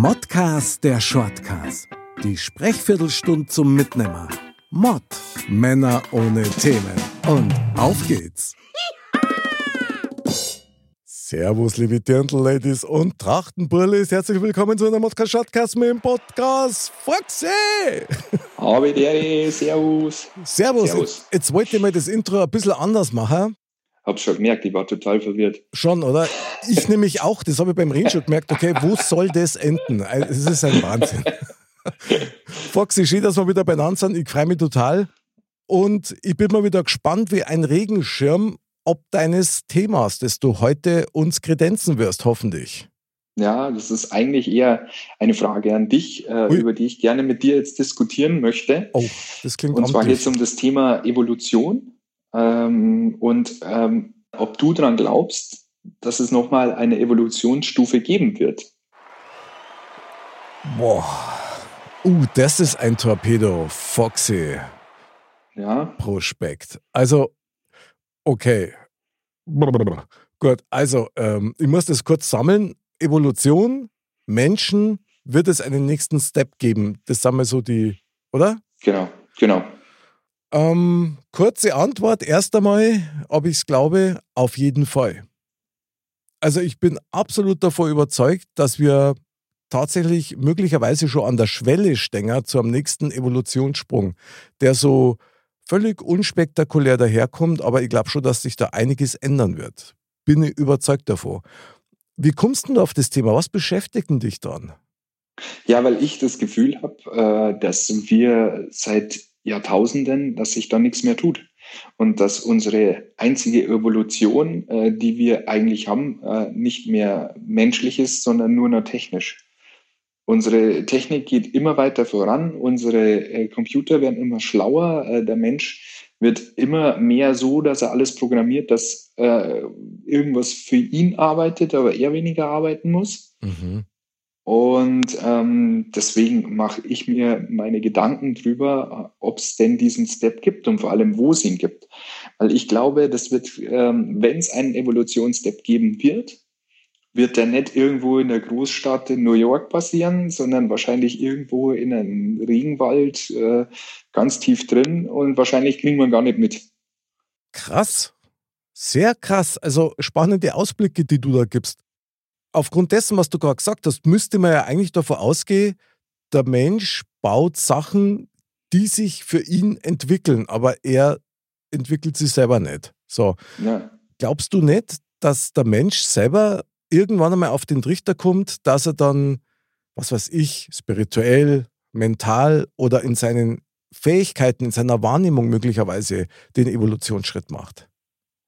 Modcast der Shortcast. Die Sprechviertelstunde zum Mitnehmer. Mod. Männer ohne Themen. Und auf geht's. Servus, liebe Dirndl-Ladies und Trachtenburlis. Herzlich willkommen zu einer Modcast Shortcast mit dem Podcast Foxy. Habe Servus. Servus. Servus. Jetzt wollte ich mal das Intro ein bisschen anders machen. Hab's schon gemerkt, ich war total verwirrt. Schon, oder? Ich nämlich auch, das habe ich beim Reden schon gemerkt, okay, wo soll das enden? Es ist ein Wahnsinn. Foxy, schön, dass wir wieder beieinander sind. Ich freue mich total. Und ich bin mal wieder gespannt wie ein Regenschirm, ob deines Themas, das du heute uns kredenzen wirst, hoffentlich. Ja, das ist eigentlich eher eine Frage an dich, äh, über die ich gerne mit dir jetzt diskutieren möchte. Oh, das klingt Und zwar geht es um das Thema Evolution ähm, und ähm, ob du daran glaubst, dass es nochmal eine Evolutionsstufe geben wird. Boah. Uh, das ist ein Torpedo, Foxy. Ja. Prospekt. Also, okay. Gut, also, ähm, ich muss das kurz sammeln. Evolution, Menschen, wird es einen nächsten Step geben? Das sind wir so die, oder? Genau, genau. Ähm, kurze Antwort erst einmal, ob ich es glaube, auf jeden Fall. Also ich bin absolut davon überzeugt, dass wir tatsächlich möglicherweise schon an der Schwelle stehen zu einem nächsten Evolutionssprung, der so völlig unspektakulär daherkommt, aber ich glaube schon, dass sich da einiges ändern wird. Bin ich überzeugt davon. Wie kommst du auf das Thema? Was beschäftigt dich dran? Ja, weil ich das Gefühl habe, äh, dass wir seit Jahrtausenden, dass sich da nichts mehr tut. Und dass unsere einzige Evolution, äh, die wir eigentlich haben, äh, nicht mehr menschlich ist, sondern nur noch technisch. Unsere Technik geht immer weiter voran, unsere äh, Computer werden immer schlauer, äh, der Mensch wird immer mehr so, dass er alles programmiert, dass äh, irgendwas für ihn arbeitet, aber er weniger arbeiten muss. Mhm. Und ähm, deswegen mache ich mir meine Gedanken drüber, ob es denn diesen Step gibt und vor allem, wo es ihn gibt. Weil ich glaube, das wird, ähm, wenn es einen Evolutionsstep geben wird, wird der nicht irgendwo in der Großstadt in New York passieren, sondern wahrscheinlich irgendwo in einem Regenwald äh, ganz tief drin und wahrscheinlich kriegen wir gar nicht mit. Krass. Sehr krass. Also spannende Ausblicke, die du da gibst aufgrund dessen, was du gerade gesagt hast, müsste man ja eigentlich davon ausgehen, der Mensch baut Sachen, die sich für ihn entwickeln, aber er entwickelt sie selber nicht. So. Ja. Glaubst du nicht, dass der Mensch selber irgendwann einmal auf den Trichter kommt, dass er dann, was weiß ich, spirituell, mental oder in seinen Fähigkeiten, in seiner Wahrnehmung möglicherweise den Evolutionsschritt macht?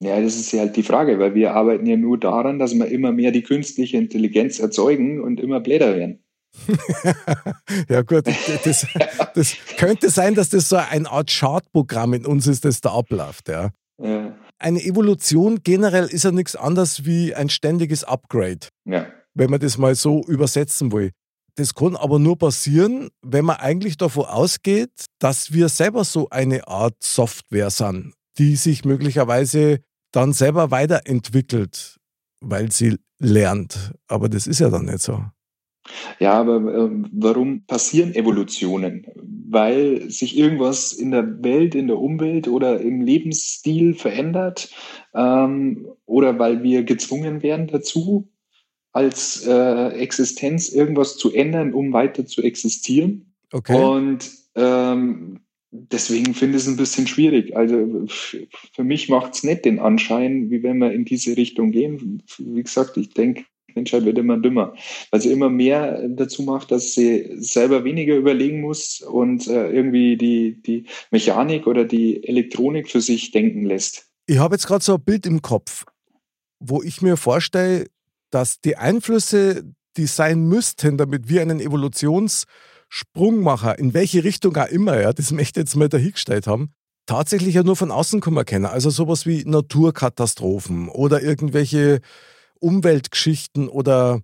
Ja, das ist ja halt die Frage, weil wir arbeiten ja nur daran, dass wir immer mehr die künstliche Intelligenz erzeugen und immer bläder werden. ja gut, das, das, könnte sein, dass das so eine Art Chartprogramm in uns ist, das da abläuft. Ja. ja. Eine Evolution generell ist ja nichts anderes wie ein ständiges Upgrade, ja. wenn man das mal so übersetzen will. Das kann aber nur passieren, wenn man eigentlich davon ausgeht, dass wir selber so eine Art Software sind die sich möglicherweise dann selber weiterentwickelt, weil sie lernt. Aber das ist ja dann nicht so. Ja, aber äh, warum passieren Evolutionen? Weil sich irgendwas in der Welt, in der Umwelt oder im Lebensstil verändert ähm, oder weil wir gezwungen werden dazu, als äh, Existenz irgendwas zu ändern, um weiter zu existieren. Okay. Und ähm, deswegen finde ich es ein bisschen schwierig. Also für mich macht es nicht den Anschein, wie wenn wir in diese Richtung gehen. Wie gesagt, ich denke, Menschheit wird immer dümmer, weil sie immer mehr dazu macht, dass sie selber weniger überlegen muss und äh, irgendwie die, die Mechanik oder die Elektronik für sich denken lässt. Ich habe jetzt gerade so ein Bild im Kopf, wo ich mir vorstelle, dass die Einflüsse, die sein müssten, damit wir einen Evolutions- Sprungmacher, in welche Richtung auch immer, ja, das möchte ich jetzt mal dahingestellt haben, tatsächlich ja nur von außen kommen können. Also sowas wie Naturkatastrophen oder irgendwelche Umweltgeschichten oder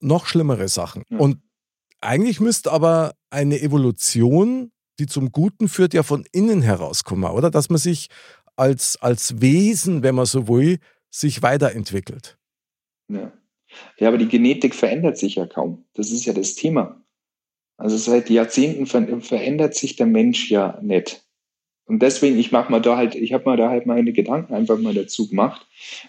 noch schlimmere Sachen. Ja. Und eigentlich müsste aber eine Evolution, die zum Guten führt, ja von innen herauskommen, oder? Dass man sich als, als Wesen, wenn man so will, sich weiterentwickelt. Ja. Ja, aber die Genetik verändert sich ja kaum. Das ist ja das Thema. Also seit Jahrzehnten ver verändert sich der Mensch ja nicht. Und deswegen, ich mach mal da halt, ich habe mal da halt meine Gedanken einfach mal dazu gemacht,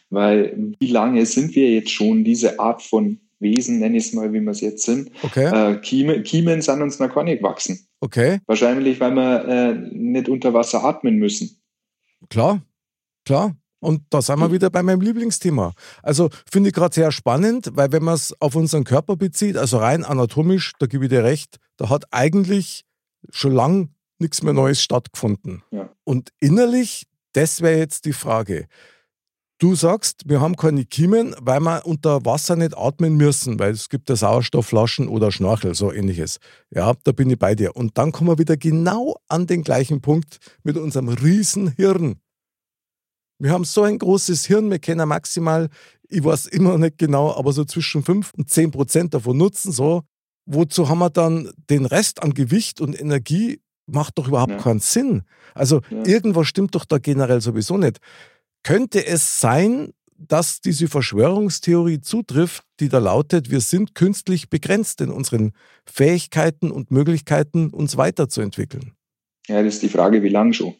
weil wie lange sind wir jetzt schon diese Art von Wesen, nenne ich es mal, wie wir es jetzt sind. Okay. Äh, Kiemen, Kiemen sind uns noch gar nicht gewachsen. Okay. Wahrscheinlich, weil wir äh, nicht unter Wasser atmen müssen. Klar, klar. Und da sind wir wieder bei meinem Lieblingsthema. Also finde ich gerade sehr spannend, weil wenn man es auf unseren Körper bezieht, also rein anatomisch, da gebe ich dir recht, da hat eigentlich schon lang nichts mehr Neues stattgefunden. Ja. Und innerlich, das wäre jetzt die Frage. Du sagst, wir haben keine Kiemen, weil wir unter Wasser nicht atmen müssen, weil es gibt ja Sauerstoffflaschen oder Schnorchel, so ähnliches. Ja, da bin ich bei dir. Und dann kommen wir wieder genau an den gleichen Punkt mit unserem Riesenhirn. Wir haben so ein großes Hirn, wir können maximal, ich weiß immer nicht genau, aber so zwischen 5 und 10 Prozent davon nutzen. So. Wozu haben wir dann den Rest an Gewicht und Energie? Macht doch überhaupt Ja. keinen Sinn. Also Ja. irgendwas stimmt doch da generell sowieso nicht. Könnte es sein, dass diese Verschwörungstheorie zutrifft, die da lautet, wir sind künstlich begrenzt in unseren Fähigkeiten und Möglichkeiten, uns weiterzuentwickeln? Ja, das ist die Frage, wie lang schon.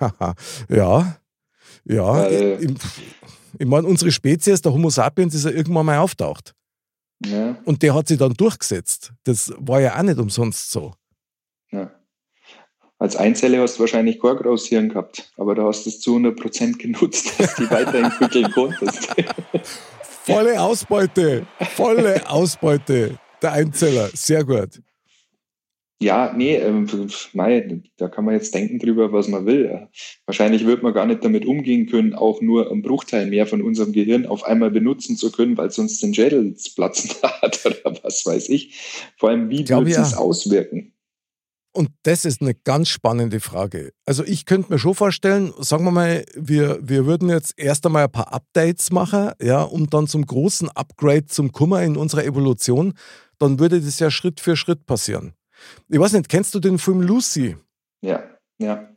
ja, ja. Weil- ich, ich meine, unsere Spezies, der Homo sapiens, ist ja irgendwann mal auftaucht. Ja, Und der hat sich dann durchgesetzt. Das war ja auch nicht umsonst so. ja. Als Einzeller hast du wahrscheinlich kein großes Hirn gehabt, aber da hast du es zu 100% genutzt, dass du die weiterentwickeln konntest. Volle Ausbeute, volle Ausbeute. Der Einzeller, sehr gut. Ja, nee, ähm, mei, da kann man jetzt denken drüber, was man will. Wahrscheinlich wird man gar nicht damit umgehen können, auch nur einen Bruchteil mehr von unserem Gehirn auf einmal benutzen zu können, weil es uns den Schädel platzen hat oder was weiß ich. Vor allem, wie wird es auch. auswirken? Und das ist eine ganz spannende Frage. Also ich könnte mir schon vorstellen, sagen wir mal, wir, wir würden jetzt erst einmal ein paar Updates machen, ja, um dann zum großen Upgrade zum Kummer in unserer Evolution, dann würde das ja Schritt für Schritt passieren. Ich weiß nicht, kennst du den Film Lucy Ja, ja,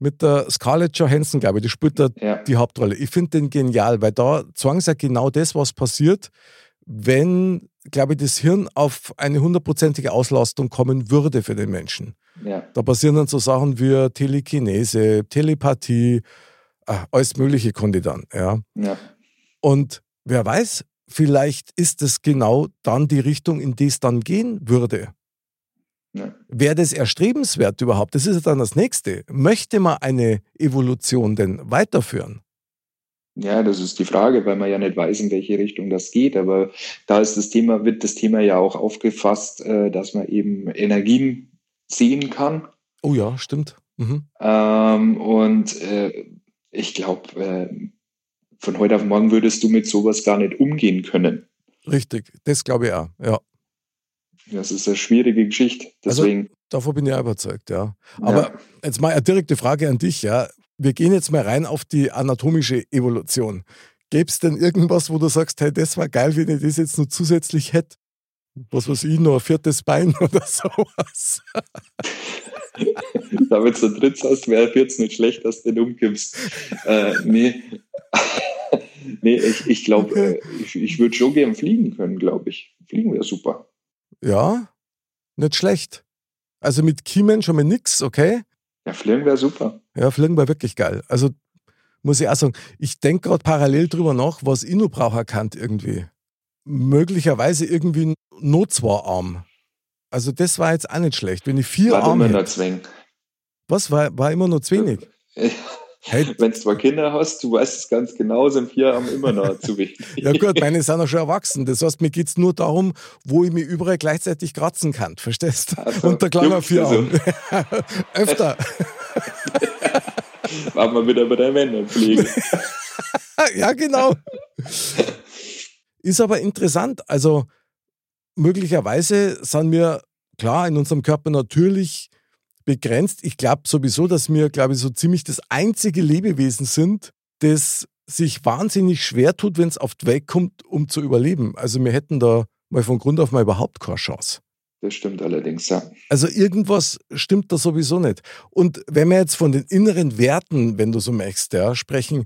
mit der Scarlett Johansson, glaube ich, die spielt da ja, die Hauptrolle. Ich finde den genial, weil da sie ja genau das, was passiert, wenn, glaube ich, das Hirn auf eine hundertprozentige Auslastung kommen würde für den Menschen. ja, Da passieren dann so Sachen wie Telekinese, Telepathie, äh, alles Mögliche konnte dann. Ja. ja. Und wer weiß, vielleicht ist es genau dann die Richtung, in die es dann gehen würde. Ja. Wäre das erstrebenswert überhaupt? Das ist ja dann das Nächste. Möchte man eine Evolution denn weiterführen? Ja, das ist die Frage, weil man ja nicht weiß, in welche Richtung das geht. Aber da ist das Thema, wird das Thema ja auch aufgefasst, äh, dass man eben Energien sehen kann. Oh ja, stimmt. Mhm. Ähm, und äh, ich glaube, äh, von heute auf morgen würdest du mit sowas gar nicht umgehen können. Richtig, das glaube ich auch. Ja, Das ist eine schwierige Geschichte. Also, Deswegen, davon bin ich auch überzeugt, ja. Aber ja, Jetzt mal eine direkte Frage an dich, ja. Wir gehen jetzt mal rein auf die anatomische Evolution. Gäbe es denn irgendwas, wo du sagst, hey, das war geil, wenn ich das jetzt noch zusätzlich hätte? Was weiß ich, noch ein viertes Bein oder sowas? da wenn du so dritt hast, wäre jetzt nicht schlecht, dass du den umkippst. Äh, nee. nee, ich, ich glaube, Okay. äh, ich, ich würde schon gern fliegen können, glaube ich. Fliegen wäre super. Ja, nicht schlecht. Also mit Kiemen schon mal nix, okay? Ja, fliegen wäre super. Ja, Fliegen war wirklich geil. Also muss ich auch sagen, ich denke gerade parallel drüber nach, was ich noch brauchen kann irgendwie. Möglicherweise irgendwie ein Notzwararm. Also das war jetzt auch nicht schlecht. Wenn ich vier War Arme immer hätte, was war, war immer nur zu wenig? Hey, Wenn du zwei Kinder hast, du weißt es ganz genau, sind vier Arme immer noch zu wenig. ja gut, meine sind auch schon erwachsen. Das heißt, mir geht es nur darum, wo ich mich überall gleichzeitig kratzen kann. Verstehst du? Also, Und der kleine juckt's vier also. Arme. Öfter. Waren wir wieder bei der Männerpflege. ja, genau. Ist aber interessant. Also möglicherweise sind wir klar in unserem Körper natürlich begrenzt. Ich glaube sowieso, dass wir, glaube ich, so ziemlich das einzige Lebewesen sind, das sich wahnsinnig schwer tut, wenn es auf die Welt kommt, um zu überleben. Also wir hätten da mal von Grund auf mal überhaupt keine Chance. Das stimmt allerdings, ja. Also irgendwas stimmt da sowieso nicht. Und wenn wir jetzt von den inneren Werten, wenn du so möchtest, ja, sprechen,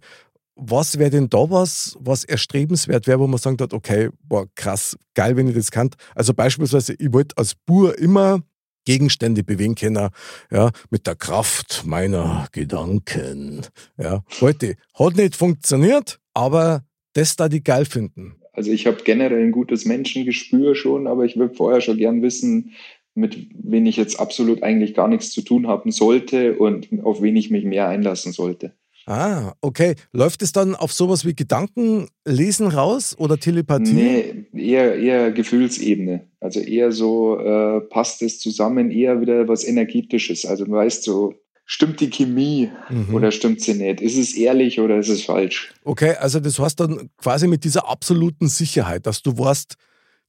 was wäre denn da was, was erstrebenswert wäre, wo man sagen hat, okay, boah, krass, geil, wenn ich das kann. Also beispielsweise, ich wollte als Bur immer Gegenstände bewegen können, ja, mit der Kraft meiner Gedanken. Ja, heute hat nicht funktioniert, aber das da die geil finden. Also ich habe generell ein gutes Menschengespür schon, aber ich würde vorher schon gern wissen, mit wen ich jetzt absolut eigentlich gar nichts zu tun haben sollte und auf wen ich mich mehr einlassen sollte. Ah, okay. Läuft es dann auf sowas wie Gedankenlesen raus oder Telepathie? Nee, eher, eher Gefühlsebene. Also eher so, äh, passt es zusammen, eher wieder was Energetisches. Also du weißt so, stimmt die Chemie mhm. oder stimmt sie nicht? Ist es ehrlich oder ist es falsch? Okay, also das heißt dann quasi mit dieser absoluten Sicherheit, dass du weißt,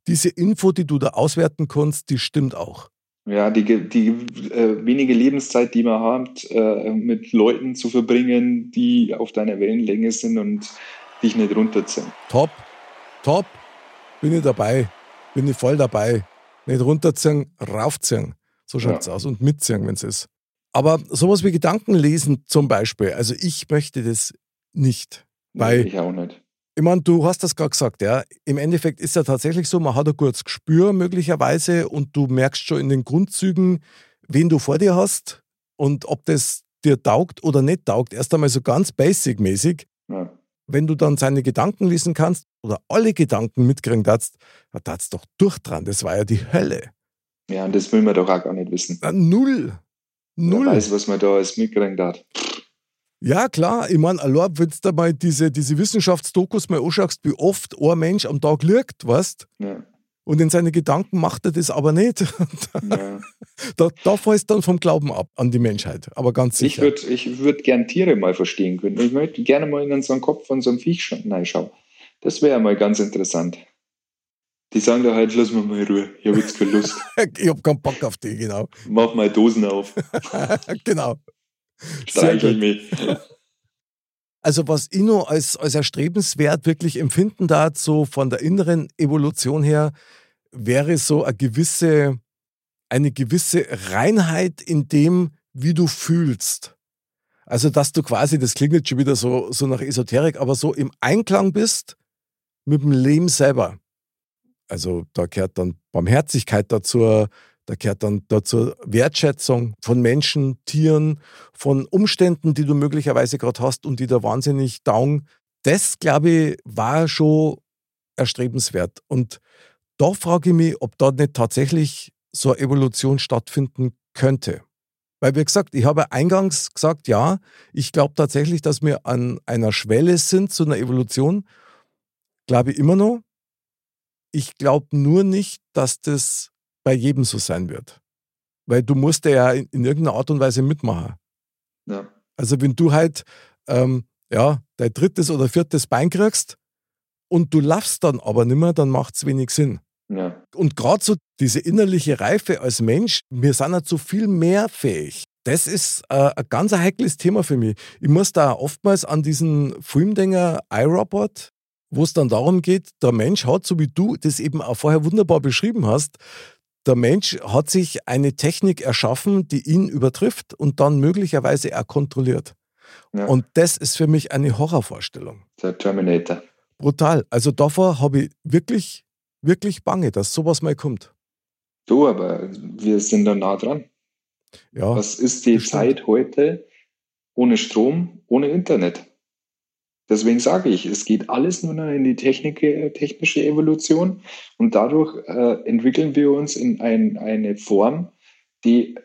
diese Info, die du da auswerten kannst, die stimmt auch. Ja, die, die äh, wenige Lebenszeit, die man hat, äh, mit Leuten zu verbringen, die auf deiner Wellenlänge sind und dich nicht runterziehen. Top, top, bin ich dabei, bin ich voll dabei. Nicht runterziehen, raufziehen. So schaut es ja. aus. Und mitziehen, wenn es ist. Aber sowas wie Gedankenlesen zum Beispiel, also ich möchte das nicht. Weil, nee, ich auch nicht. Ich meine, du hast das gerade gesagt, ja. Im Endeffekt ist ja tatsächlich so, man hat ein gutes Gespür möglicherweise und du merkst schon in den Grundzügen, wen du vor dir hast und ob das dir taugt oder nicht taugt. Erst einmal so ganz basic-mäßig. Ja. Wenn du dann seine Gedanken lesen kannst oder alle Gedanken mitkriegen darfst, da darfst doch durch dran. Das war ja die Hölle. Ja, und das will man doch auch gar nicht wissen. Na, null. Null. Wer weiß, was man da alles mitkriegen darf. Ja, klar. Ich meine, allein, wenn du mal diese, diese Wissenschaftsdokus mal anschaust, wie oft ein Mensch am Tag liegt, weißt ja. Und in seine Gedanken macht er das aber nicht. Ja. Da, da fällst dann vom Glauben ab an die Menschheit. Aber ganz sicher. Ich würde ich würd gern Tiere mal verstehen können. Ich möchte gerne mal in so einen Kopf von so einem Viech reinschauen. Das wäre mal ganz interessant. Die sagen da halt, lass mir mal Ruhe. Ich habe jetzt keine Lust. ich habe keinen Bock auf die, genau. Mach mal Dosen auf. genau. Streichel mich. Also was ich noch als, als erstrebenswert wirklich empfinden darf, so von der inneren Evolution her, wäre so eine gewisse, eine gewisse Reinheit in dem, wie du fühlst. Also, dass du quasi, das klingt jetzt schon wieder so, so nach Esoterik, aber so im Einklang bist mit dem Leben selber. Also, da gehört dann Barmherzigkeit dazu, da gehört dann dazu Wertschätzung von Menschen, Tieren, von Umständen, die du möglicherweise gerade hast und die da wahnsinnig dauern. Das, glaube ich, war schon erstrebenswert. Und da frage ich mich, ob da nicht tatsächlich so eine Evolution stattfinden könnte. Weil, wie gesagt, ich habe eingangs gesagt, ja, ich glaube tatsächlich, dass wir an einer Schwelle sind zu einer Evolution. Glaube ich immer noch. Ich glaube nur nicht, dass das bei jedem so sein wird. Weil du musst ja in, in irgendeiner Art und Weise mitmachen. Ja. Also wenn du halt ähm, ja, dein drittes oder viertes Bein kriegst und du laufst dann aber nicht mehr, dann macht es wenig Sinn. Ja. Und gerade so diese innerliche Reife als Mensch, wir sind halt so viel mehr fähig. Das ist äh, ein ganz heikles Thema für mich. Ich muss da oftmals an diesen Filmdinger iRobot, wo es dann darum geht, der Mensch hat, so wie du das eben auch vorher wunderbar beschrieben hast, der Mensch hat sich eine Technik erschaffen, die ihn übertrifft und dann möglicherweise auch kontrolliert. Ja. Und das ist für mich eine Horrorvorstellung. Der Terminator. Brutal. Also davor habe ich wirklich, wirklich Bange, dass sowas mal kommt. Du, aber wir sind da nah dran. Ja, Was ist die. Zeit heute ohne Strom, ohne Internet? Deswegen sage ich, es geht alles nur noch in die Technik, äh, technische Evolution und dadurch äh, entwickeln wir uns in ein, eine Form, die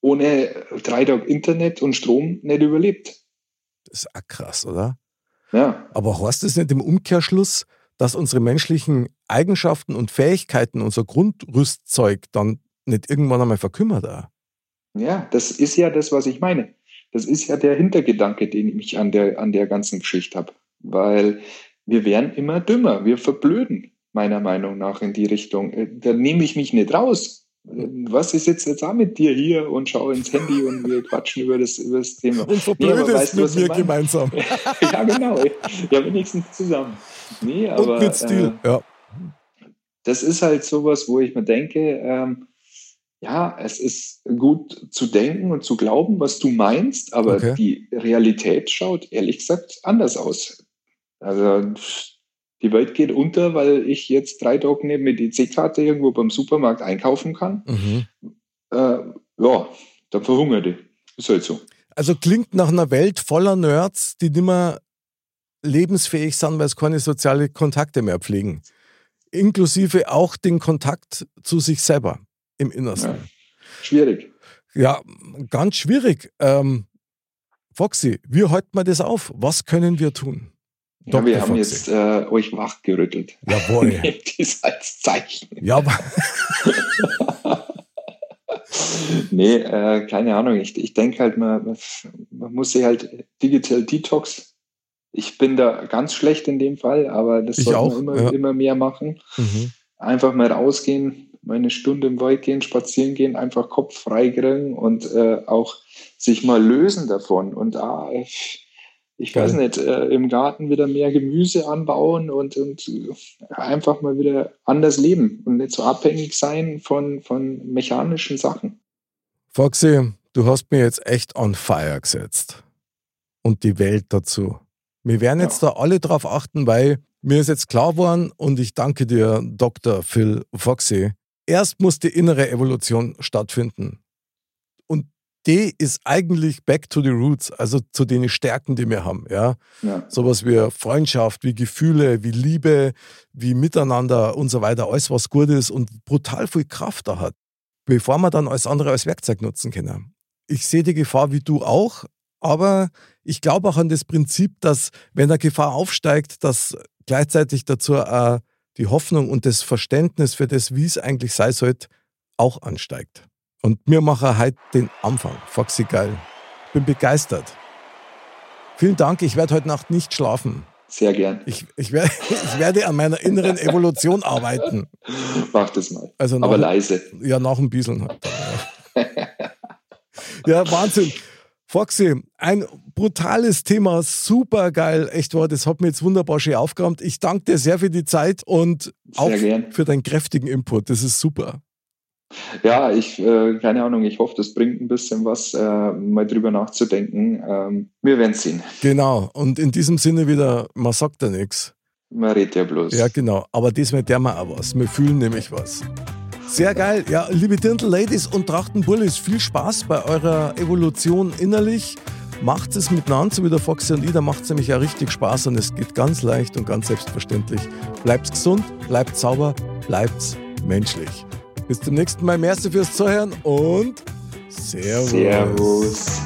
ohne drei Tage Internet und Strom nicht überlebt. Das ist auch krass, oder? Ja. Aber heißt es nicht im Umkehrschluss, dass unsere menschlichen Eigenschaften und Fähigkeiten, unser Grundrüstzeug dann nicht irgendwann einmal verkümmert? Auch? Ja, das ist ja das, was ich meine. Das ist ja der Hintergedanke, den ich an der, an der ganzen Geschichte habe. Weil wir werden immer dümmer, wir verblöden, meiner Meinung nach, in die Richtung. Äh, da nehme ich mich nicht raus. Was ist jetzt jetzt auch mit dir hier und schaue ins Handy und wir quatschen über das, über das Thema. Und verblödest nee, weißt, mit mir gemeinsam. ja, genau. Ja, wenigstens zusammen. Nee, aber, und mit Stil, äh, ja. Das ist halt sowas, wo ich mir denke, ähm, ja, es ist gut zu denken und zu glauben, was du meinst, aber okay. die Realität schaut ehrlich gesagt anders aus. Also die Welt geht unter, weil ich jetzt drei Tage neben mit EC-Karte irgendwo beim Supermarkt einkaufen kann. Mhm. Äh, ja, dann verhungert ich. Ist halt so. Also klingt nach einer Welt voller Nerds, die nicht mehr lebensfähig sind, weil sie keine sozialen Kontakte mehr pflegen. Inklusive auch den Kontakt zu sich selber im Innersten. Ja. Schwierig. Ja, ganz schwierig. Ähm, Foxy, wie halten wir das auf? Was können wir tun? Ja, wir haben Foxy. jetzt äh, euch wachgerüttelt. Jawohl. Nehmt dies als Zeichen. Ja, nee, äh, keine Ahnung. Ich, ich denke halt, man, man muss sich halt Digital Detox. Ich bin da ganz schlecht in dem Fall, aber das sollte man immer, ja. immer mehr machen. Mhm. Einfach mal rausgehen, mal eine Stunde im Wald gehen, spazieren gehen, einfach Kopf frei kriegen und äh, auch sich mal lösen davon. Und ah, ich Geil. weiß nicht, äh, im Garten wieder mehr Gemüse anbauen und, und äh, einfach mal wieder anders leben und nicht so abhängig sein von, von mechanischen Sachen. Foxy, du hast mir jetzt echt on fire gesetzt. Und die Welt dazu. Wir werden jetzt ja. da alle drauf achten, weil mir ist jetzt klar geworden und ich danke dir, Dr. Phil Foxy, erst muss die innere Evolution stattfinden. Die ist eigentlich back to the roots, also zu den Stärken, die wir haben. Ja? ja. Sowas wie Freundschaft, wie Gefühle, wie Liebe, wie Miteinander und so weiter, alles was gut ist und brutal viel Kraft da hat, bevor wir dann alles andere als Werkzeug nutzen können. Ich sehe die Gefahr wie du auch, aber ich glaube auch an das Prinzip, dass wenn eine Gefahr aufsteigt, dass gleichzeitig dazu auch die Hoffnung und das Verständnis für das, wie es eigentlich sein sollte, auch ansteigt. Und wir machen heute den Anfang. Foxy geil. Bin begeistert. Vielen Dank. Ich werde heute Nacht nicht schlafen. Sehr gern. Ich, ich, werde, ich werde an meiner inneren Evolution arbeiten. Mach das mal. Also Aber leise. Ja, nach dem Bieseln halt. Ja, Wahnsinn. Foxy, ein brutales Thema, super geil, echt war. Das hat mir jetzt wunderbar schön aufgeräumt. Ich danke dir sehr für die Zeit und sehr auch gern. für deinen kräftigen Input. Das ist super. Ja, ich, äh, keine Ahnung, ich hoffe, das bringt ein bisschen was, äh, mal drüber nachzudenken. Ähm, wir werden sehen. Genau, und in diesem Sinne wieder, man sagt ja nichts. Man redet ja bloß. Ja, genau, aber diesmal der mal auch was. Wir fühlen nämlich was. Sehr geil. Ja, liebe Dirndl-Ladies und Trachtenbullis, viel Spaß bei eurer Evolution innerlich. Macht es miteinander, so wie der Foxy und ich, da macht es nämlich ja richtig Spaß und es geht ganz leicht und ganz selbstverständlich. Bleibt gesund, bleibt sauber, bleibt menschlich. Bis zum nächsten Mal. Merci fürs Zuhören und Servus. Servus.